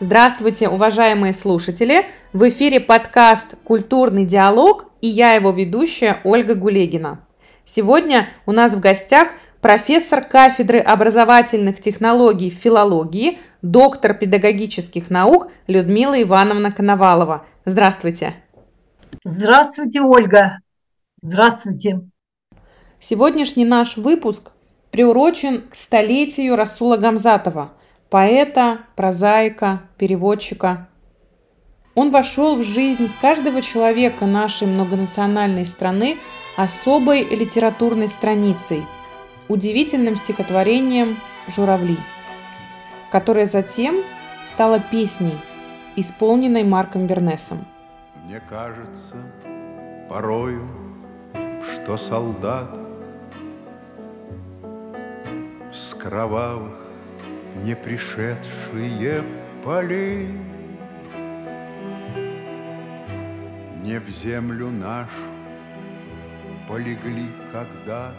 Здравствуйте, уважаемые слушатели! В эфире подкаст «Культурный диалог» и я его ведущая Ольга Гулегина. Сегодня у нас в гостях профессор кафедры образовательных технологий филологии, доктор педагогических наук Людмила Ивановна Коновалова. Здравствуйте! Здравствуйте, Ольга! Здравствуйте! Сегодняшний наш выпуск приурочен к столетию Расула Гамзатова – поэта, прозаика, переводчика. Он вошел в жизнь каждого человека нашей многонациональной страны особой литературной страницей, удивительным стихотворением «Журавли», которое затем стало песней, исполненной Марком Бернесом. Мне кажется порою, что солдат с кровавых не пришедшие полей. Не в землю нашу полегли когда-то,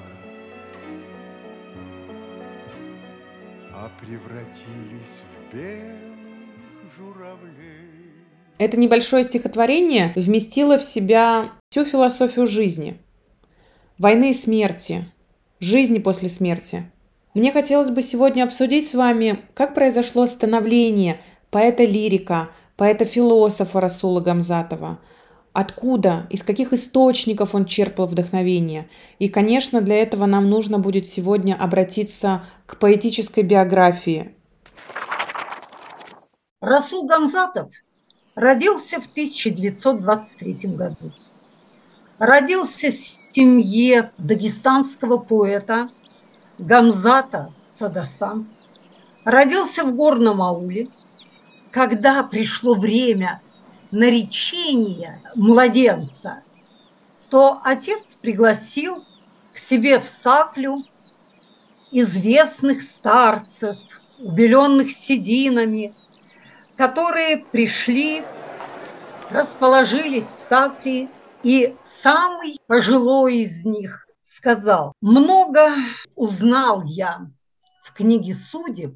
а превратились в белых журавлей. Это небольшое стихотворение вместило в себя всю философию жизни. Войны и смерти, жизни после смерти – мне хотелось бы сегодня обсудить с вами, как произошло становление поэта-лирика, поэта-философа Расула Гамзатова. Откуда, из каких источников он черпал вдохновение. И, конечно, для этого нам нужно будет сегодня обратиться к поэтической биографии. Расул Гамзатов родился в 1923 году. Родился в семье дагестанского поэта Гамзата Садасан родился в горном ауле. Когда пришло время наречения младенца, то отец пригласил к себе в саклю известных старцев, убеленных сединами, которые пришли, расположились в сакле, и самый пожилой из них сказал, много узнал я в книге судеб,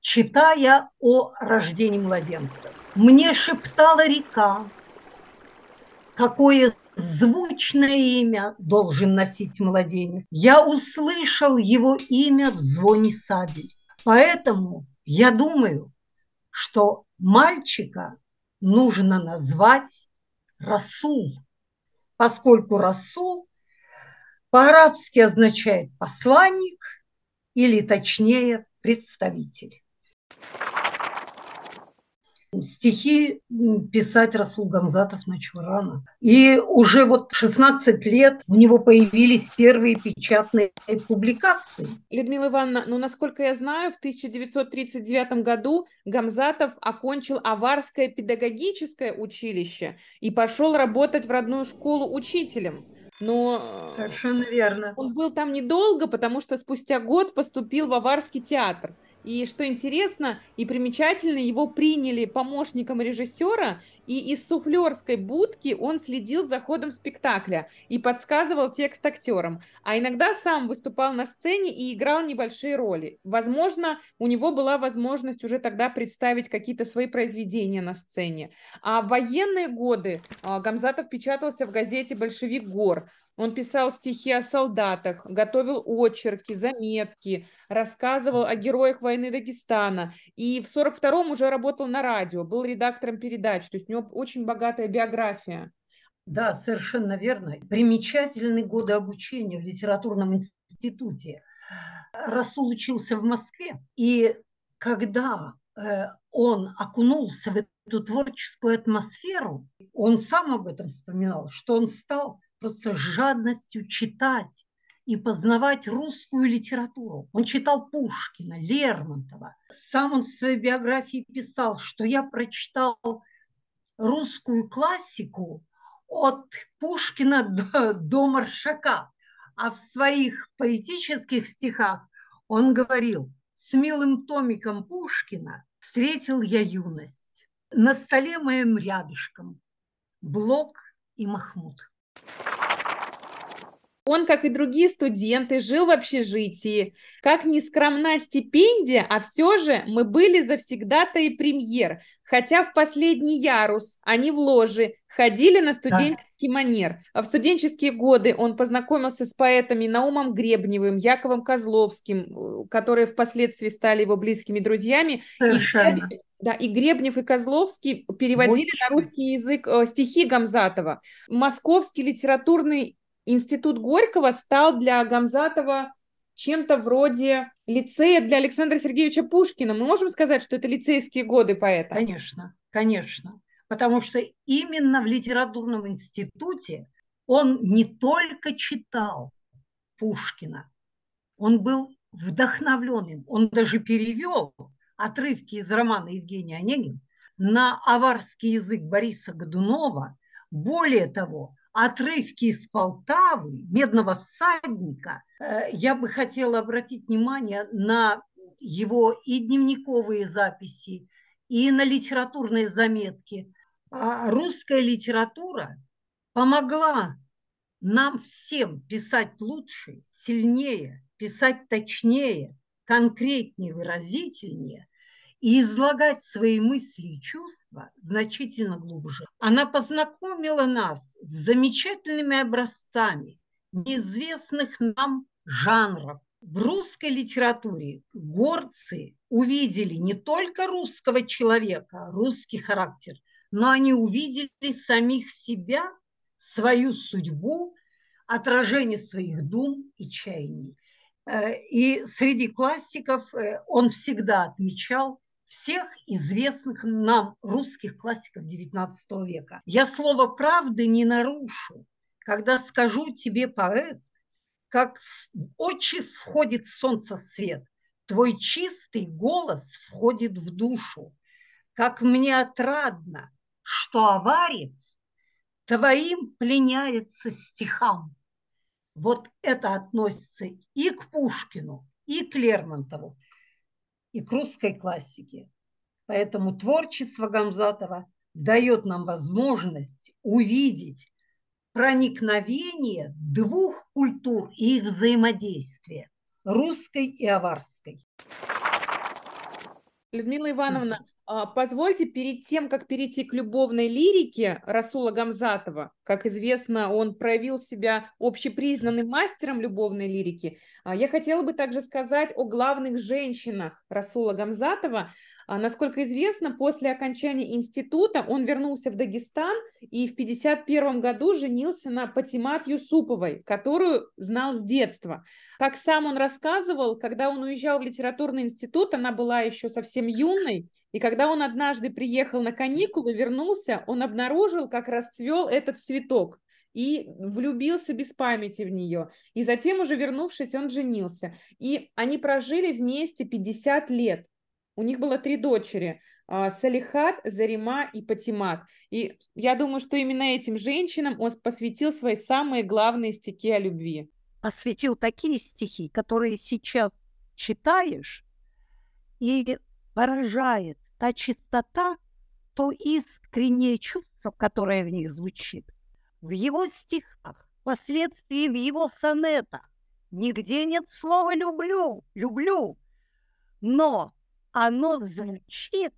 читая о рождении младенца. Мне шептала река, какое звучное имя должен носить младенец. Я услышал его имя в звоне сабель. Поэтому я думаю, что мальчика нужно назвать Расул, поскольку Расул по-арабски означает посланник или точнее представитель. Стихи писать Расул Гамзатов начал рано. И уже вот 16 лет у него появились первые печатные публикации. Людмила Ивановна, ну, насколько я знаю, в 1939 году Гамзатов окончил Аварское педагогическое училище и пошел работать в родную школу учителем. Но Совершенно верно. он был там недолго, потому что спустя год поступил в Аварский театр. И что интересно и примечательно, его приняли помощником режиссера, и из суфлерской будки он следил за ходом спектакля и подсказывал текст актерам. А иногда сам выступал на сцене и играл небольшие роли. Возможно, у него была возможность уже тогда представить какие-то свои произведения на сцене. А в военные годы а, Гамзатов печатался в газете «Большевик Гор». Он писал стихи о солдатах, готовил очерки, заметки, рассказывал о героях войны Дагестана. И в 42-м уже работал на радио, был редактором передач. То есть у него очень богатая биография. Да, совершенно верно. Примечательные годы обучения в литературном институте. Расул учился в Москве, и когда э, он окунулся в эту творческую атмосферу, он сам об этом вспоминал, что он стал просто жадностью читать и познавать русскую литературу. Он читал Пушкина, Лермонтова. Сам он в своей биографии писал, что я прочитал русскую классику от Пушкина до, до Маршака. А в своих поэтических стихах он говорил, с милым томиком Пушкина встретил я юность. На столе моем рядышком Блок и Махмуд. Он, как и другие студенты, жил в общежитии. Как ни скромна стипендия, а все же мы были завсегда-то и премьер, хотя в последний ярус, а не в ложи, ходили на студенческий да. манер. А в студенческие годы он познакомился с поэтами Наумом Гребневым, Яковом Козловским, которые впоследствии стали его близкими друзьями. Совершенно. И, да, и Гребнев, и Козловский переводили Очень. на русский язык э, стихи Гамзатова. Московский литературный институт Горького стал для Гамзатова чем-то вроде лицея для Александра Сергеевича Пушкина. Мы можем сказать, что это лицейские годы поэта? Конечно, конечно. Потому что именно в литературном институте он не только читал Пушкина, он был вдохновленным, он даже перевел отрывки из романа Евгения Онегин на аварский язык Бориса Годунова. Более того, отрывки из Полтавы, «Медного всадника», э, я бы хотела обратить внимание на его и дневниковые записи, и на литературные заметки. А русская литература помогла нам всем писать лучше, сильнее, писать точнее, конкретнее, выразительнее, и излагать свои мысли и чувства значительно глубже. Она познакомила нас с замечательными образцами неизвестных нам жанров. В русской литературе горцы увидели не только русского человека, русский характер, но они увидели самих себя, свою судьбу, отражение своих дум и чаяний. Э, и среди классиков э, он всегда отмечал всех известных нам русских классиков XIX века. Я слово правды не нарушу, когда скажу тебе, поэт, как в очи входит солнце свет, твой чистый голос входит в душу, как мне отрадно, что аварец твоим пленяется стихам. Вот это относится и к Пушкину, и к Лермонтову и к русской классике. Поэтому творчество Гамзатова дает нам возможность увидеть проникновение двух культур и их взаимодействие – русской и аварской. Людмила Ивановна, а, позвольте перед тем, как перейти к любовной лирике Расула Гамзатова, как известно, он проявил себя общепризнанным мастером любовной лирики, а, я хотела бы также сказать о главных женщинах Расула Гамзатова, а, насколько известно, после окончания института он вернулся в Дагестан и в 1951 году женился на Патимат Юсуповой, которую знал с детства. Как сам он рассказывал, когда он уезжал в литературный институт, она была еще совсем юной, и когда он однажды приехал на каникулы, вернулся, он обнаружил, как расцвел этот цветок и влюбился без памяти в нее. И затем, уже вернувшись, он женился. И они прожили вместе 50 лет. У них было три дочери. А, Салихат, Зарима и Патимат. И я думаю, что именно этим женщинам он посвятил свои самые главные стихи о любви. Посвятил такие стихи, которые сейчас читаешь, и поражает та чистота, то искреннее чувство, которое в них звучит. В его стихах, впоследствии в его сонетах, нигде нет слова «люблю», «люблю», но оно звучит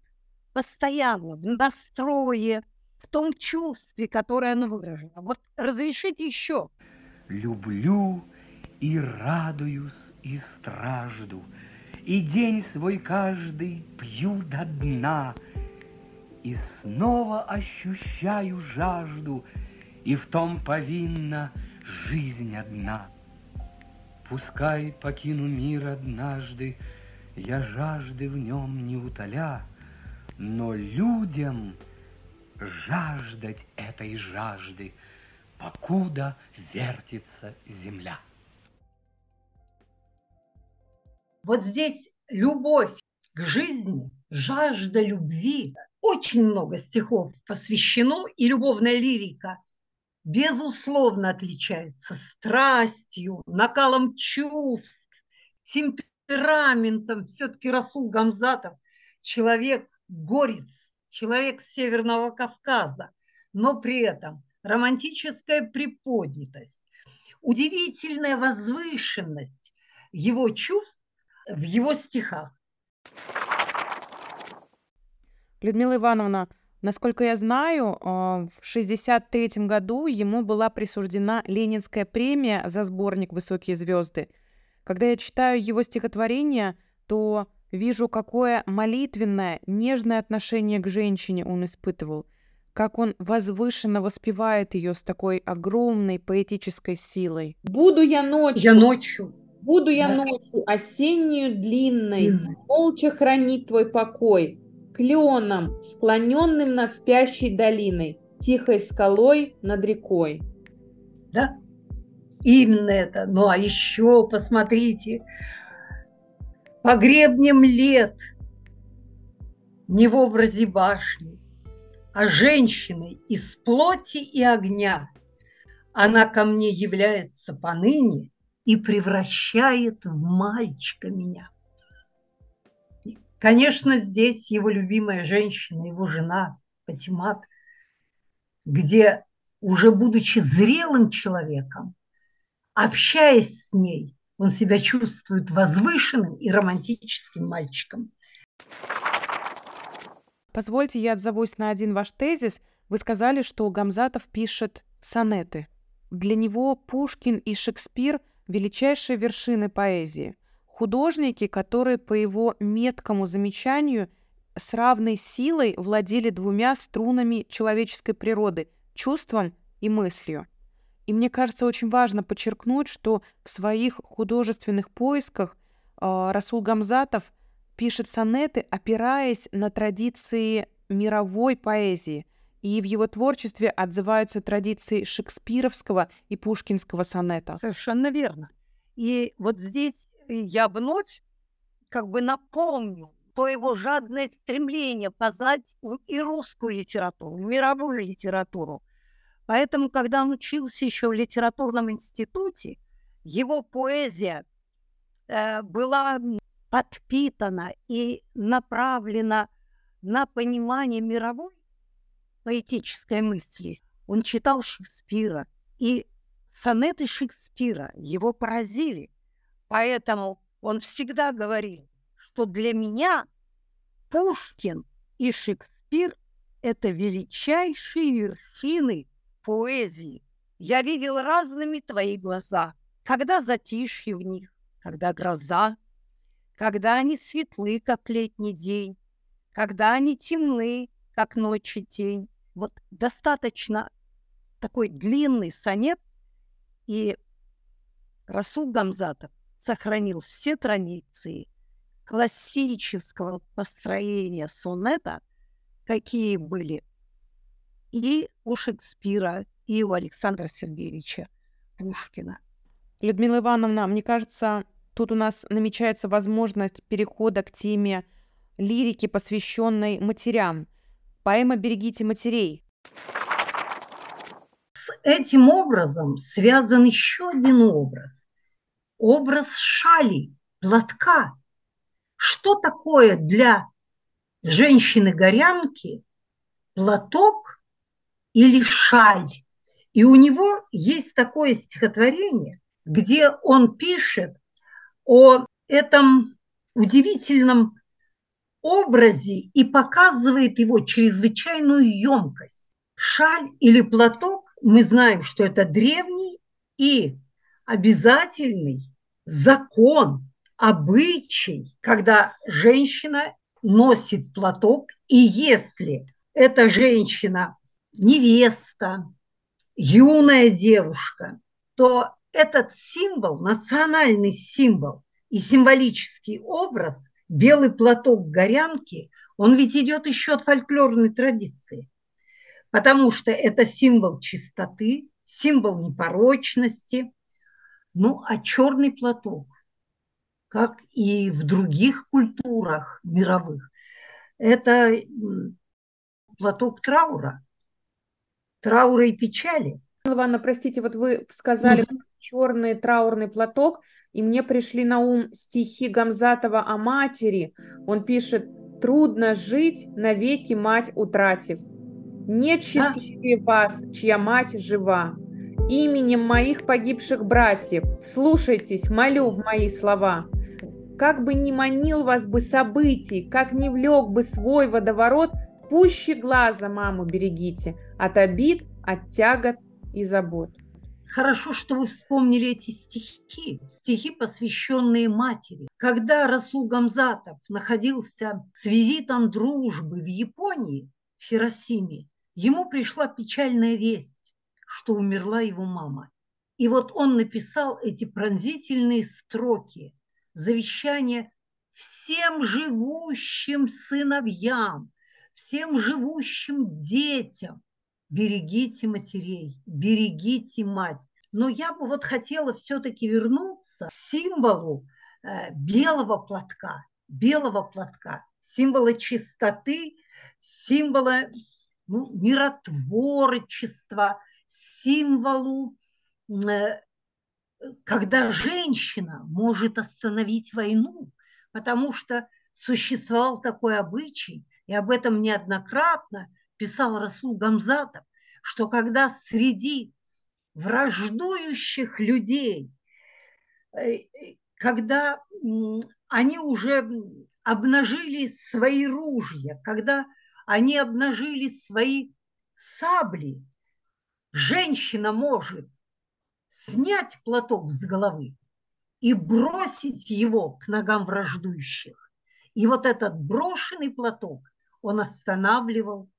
постоянно в настрое, в том чувстве, которое оно выражено. Вот разрешите еще. Люблю и радуюсь, и стражду, И день свой каждый пью до дна, И снова ощущаю жажду, И в том повинна жизнь одна. Пускай покину мир однажды, я жажды в нем не утоля, но людям жаждать этой жажды, покуда вертится земля. Вот здесь любовь к жизни, жажда любви. Очень много стихов посвящено, и любовная лирика безусловно отличается страстью, накалом чувств, темпераментом все-таки Расул Гамзатов человек горец, человек Северного Кавказа, но при этом романтическая приподнятость, удивительная возвышенность его чувств в его стихах. Людмила Ивановна, насколько я знаю, а, в 1963 году ему была присуждена Ленинская премия за сборник «Высокие звезды». Когда я читаю его стихотворение, то вижу, какое молитвенное, нежное отношение к женщине он испытывал, как он возвышенно воспевает ее с такой огромной поэтической силой. «Буду я ночью, Я ночью буду я Да. ночью осеннюю длинной, Длинной. молча хранить твой покой, кленом, склоненным над спящей долиной, тихой скалой над рекой». Да, именно это. Ну а еще посмотрите, по гребням лет не в образе башни, а женщиной из плоти и огня. Она ко мне является поныне и превращает в мальчика меня. Конечно, здесь его любимая женщина, его жена Патимат, где уже будучи зрелым человеком, общаясь с ней, он себя чувствует возвышенным и романтическим мальчиком. Позвольте, я отзовусь на один ваш тезис. Вы сказали, что Гамзатов пишет сонеты. Для него Пушкин и Шекспир – величайшие вершины поэзии. Художники, которые, по его меткому замечанию, с равной силой владели двумя струнами человеческой природы – чувством и мыслью. И мне кажется, очень важно подчеркнуть, что в своих художественных поисках э, Расул Гамзатов пишет сонеты, опираясь на традиции мировой поэзии. И в его творчестве отзываются традиции шекспировского и пушкинского сонета. Совершенно верно. И вот здесь я вновь как бы напомню то его жадное стремление познать и русскую литературу, мировую литературу. Поэтому, когда он учился еще в литературном институте, его поэзия э, была подпитана и направлена на понимание мировой поэтической мысли. Он читал Шекспира, и сонеты Шекспира его поразили. Поэтому он всегда говорил, что для меня Пушкин и Шекспир – это величайшие вершины поэзии. Я видел разными твои глаза, когда затишье в них, когда гроза, когда они светлы, как летний день, когда они темны, как ночи тень. Вот достаточно такой длинный сонет, и Расул Гамзатов сохранил все традиции классического построения сонета, какие были и у Шекспира, и у Александра Сергеевича Пушкина. Людмила Ивановна, мне кажется, тут у нас намечается возможность перехода к теме лирики, посвященной матерям. Поэма «Берегите матерей». С этим образом связан еще один образ. Образ шали, платка. Что такое для женщины-горянки платок или шаль? И у него есть такое стихотворение, где он пишет о этом удивительном образе и показывает его чрезвычайную емкость. Шаль или платок, мы знаем, что это древний и обязательный закон, обычай, когда женщина носит платок, и если эта женщина невеста, юная девушка, то этот символ, национальный символ и символический образ, белый платок горянки, он ведь идет еще от фольклорной традиции, потому что это символ чистоты, символ непорочности. Ну, а черный платок, как и в других культурах мировых, это платок траура, траура и печали. Ивановна, простите, вот вы сказали черный траурный платок, и мне пришли на ум стихи Гамзатова о матери. Он пишет «Трудно жить, навеки мать утратив. Нет счастливее вас, чья мать жива. Именем моих погибших братьев, вслушайтесь, молю в мои слова. Как бы ни манил вас бы событий, как не влек бы свой водоворот, пуще глаза маму берегите от обид, от тягот и забот. Хорошо, что вы вспомнили эти стихи, стихи, посвященные матери. Когда Расул Гамзатов находился с визитом дружбы в Японии, в Хиросиме, ему пришла печальная весть, что умерла его мама. И вот он написал эти пронзительные строки завещания всем живущим сыновьям, всем живущим детям. Берегите матерей, берегите мать. Но я бы вот хотела все-таки вернуться к символу э, белого платка, белого платка, символа чистоты, символа ну, миротворчества, символу, э, когда женщина может остановить войну, потому что существовал такой обычай, и об этом неоднократно писал Расул Гамзатов, что когда среди враждующих людей, э, когда они уже обнажили свои ружья, когда они обнажили свои сабли, женщина может снять платок с головы и бросить его к ногам враждующих. И вот этот брошенный платок он останавливал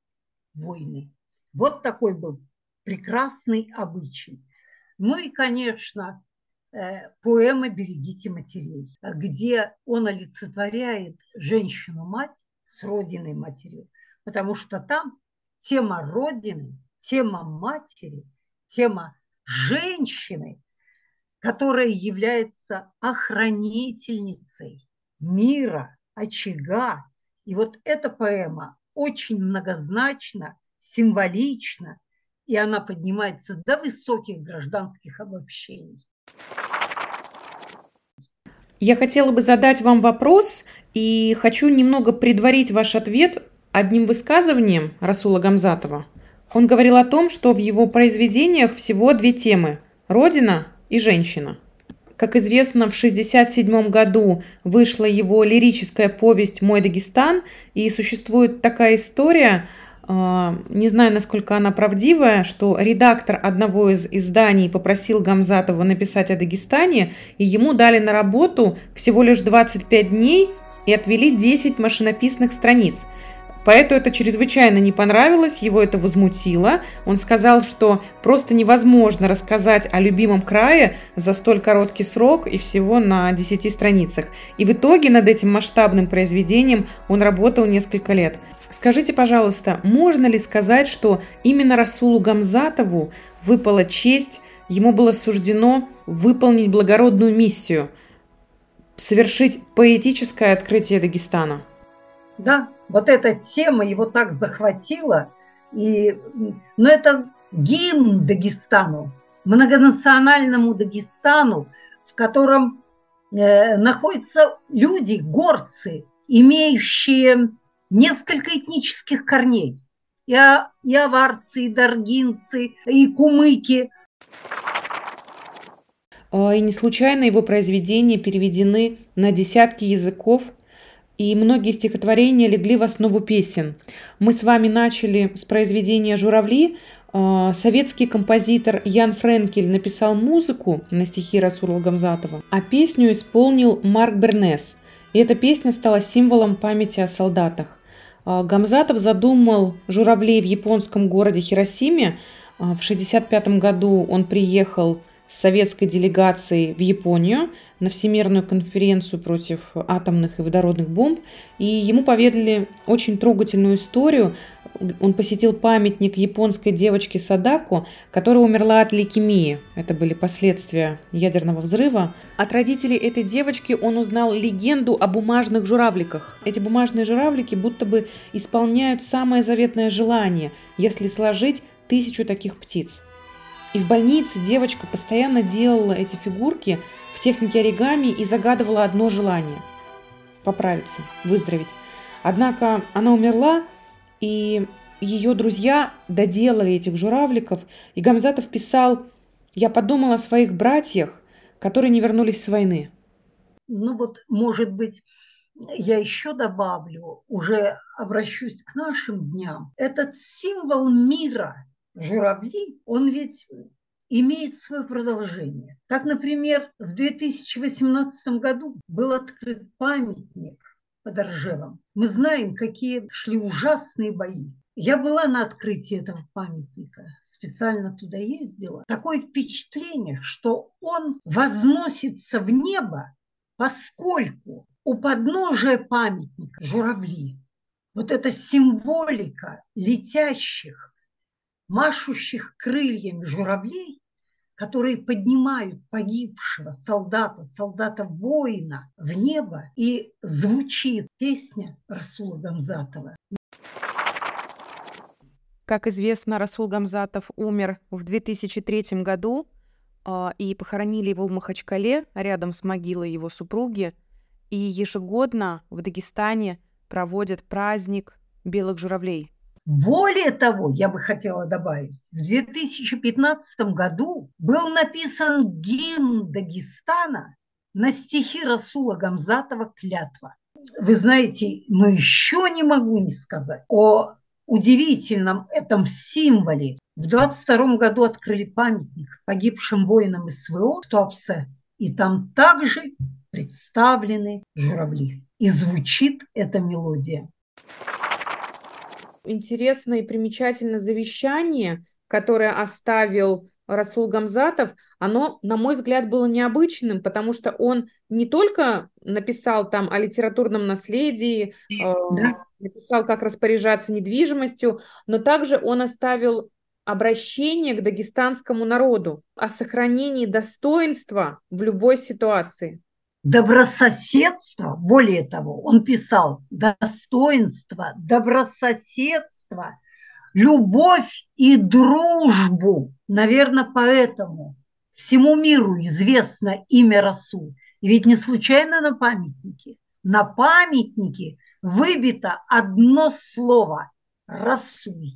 войны. Вот такой был прекрасный обычай. Ну и, конечно, э, поэма «Берегите матерей», где он олицетворяет женщину-мать с родиной матерью, потому что там тема родины, тема матери, тема женщины, которая является охранительницей мира, очага. И вот эта поэма очень многозначна, символична, и она поднимается до высоких гражданских обобщений. Я хотела бы задать вам вопрос и хочу немного предварить ваш ответ одним высказыванием Расула Гамзатова. Он говорил о том, что в его произведениях всего две темы – родина и женщина – как известно, в 1967 году вышла его лирическая повесть «Мой Дагестан», и существует такая история, а, не знаю, насколько она правдивая, что редактор одного из изданий попросил Гамзатова написать о Дагестане, и ему дали на работу всего лишь 25 дней и отвели 10 машинописных страниц – Поэту это чрезвычайно не понравилось, его это возмутило. Он сказал, что просто невозможно рассказать о любимом крае за столь короткий срок и всего на 10 страницах. И в итоге над этим масштабным произведением он работал несколько лет. Скажите, пожалуйста, можно ли сказать, что именно Расулу Гамзатову выпала честь, ему было суждено выполнить благородную миссию, совершить поэтическое открытие Дагестана? Да, вот эта тема его так захватила. И, но это гимн Дагестану, многонациональному Дагестану, в котором э, находятся люди, горцы, имеющие несколько этнических корней. И, и аварцы, и даргинцы, и кумыки. А, и не случайно его произведения переведены на десятки языков – и многие стихотворения легли в основу песен. Мы с вами начали с произведения «Журавли». А, советский композитор Ян Френкель написал музыку на стихи Расула Гамзатова, а песню исполнил Марк Бернес. И эта песня стала символом памяти о солдатах. А, Гамзатов задумал «Журавлей» в японском городе Хиросиме. А, в 1965 году он приехал советской делегацией в Японию на Всемирную конференцию против атомных и водородных бомб, и ему поведали очень трогательную историю. Он посетил памятник японской девочке Садако, которая умерла от лейкемии. Это были последствия ядерного взрыва. От родителей этой девочки он узнал легенду о бумажных журавликах. Эти бумажные журавлики будто бы исполняют самое заветное желание, если сложить тысячу таких птиц. И в больнице девочка постоянно делала эти фигурки в технике оригами и загадывала одно желание – поправиться, выздороветь. Однако она умерла, и ее друзья доделали этих журавликов, и Гамзатов писал Я подумала о своих братьях, которые не вернулись с войны. Ну вот, может быть, я еще добавлю, уже обращусь к нашим дням. Этот символ мира, журавли, он ведь имеет свое продолжение. Так, например, в 2018 году был открыт памятник под Ржевом. Мы знаем, какие шли ужасные бои. Я была на открытии этого памятника, специально туда ездила. Такое впечатление, что он возносится в небо, поскольку у подножия памятника журавли. Вот эта символика летящих, машущих крыльями журавлей, которые поднимают погибшего солдата, солдата-воина в небо, и звучит песня Расула Гамзатова. Как известно, Расул Гамзатов умер в 2003 году, а, и похоронили его в Махачкале, рядом с могилой его супруги. И ежегодно в Дагестане проводят праздник белых журавлей. Более того, я бы хотела добавить, в 2015 году был написан гимн Дагестана на стихи Расула Гамзатова «Клятва». Вы знаете, но еще не могу не сказать о удивительном этом символе. В 22 году открыли памятник погибшим воинам СВО в Туапсе, и там также представлены журавли. И звучит эта мелодия. Интересно и примечательно завещание, которое оставил Расул Гамзатов, оно, на мой взгляд, было необычным, потому что он не только написал там о литературном наследии, э, да. написал, как распоряжаться недвижимостью, но также он оставил обращение к дагестанскому народу о сохранении достоинства в любой ситуации. Добрососедство, более того, он писал достоинство, добрососедство – любовь и дружбу. Наверное, поэтому всему миру известно имя Расул. И ведь не случайно на памятнике. На памятнике выбито одно слово – Расул.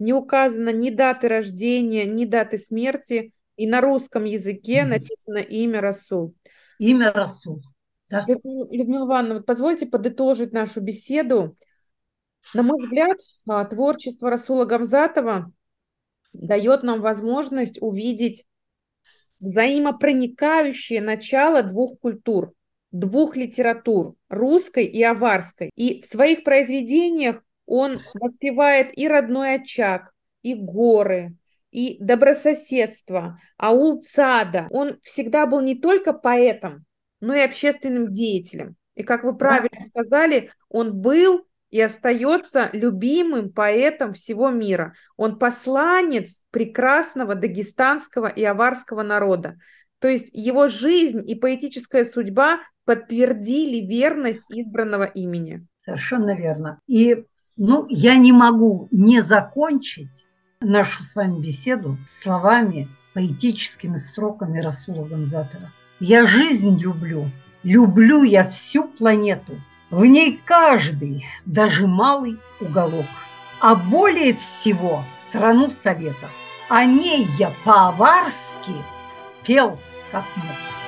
Не указано ни даты рождения, ни даты смерти, и на русском языке написано имя Расул. Имя Расул. Да. Людмила Ивановна, вот позвольте подытожить нашу беседу. На мой взгляд, а, творчество Расула Гамзатова дает нам возможность увидеть взаимопроникающее начало двух культур, двух литератур, русской и аварской. И в своих произведениях он воспевает и родной очаг, и горы, и добрососедство, аул Цада. Он всегда был не только поэтом, но и общественным деятелем. И, как вы правильно сказали, он был и остается любимым поэтом всего мира. Он посланец прекрасного дагестанского и аварского народа. То есть его жизнь и поэтическая судьба подтвердили верность избранного имени. Совершенно верно. И ну, я не могу не закончить нашу с вами беседу словами, поэтическими строками Расула Гамзатова. «Я жизнь люблю, люблю я всю планету, в ней каждый, даже малый уголок. А более всего страну Советов. О ней я по-аварски пел как мог.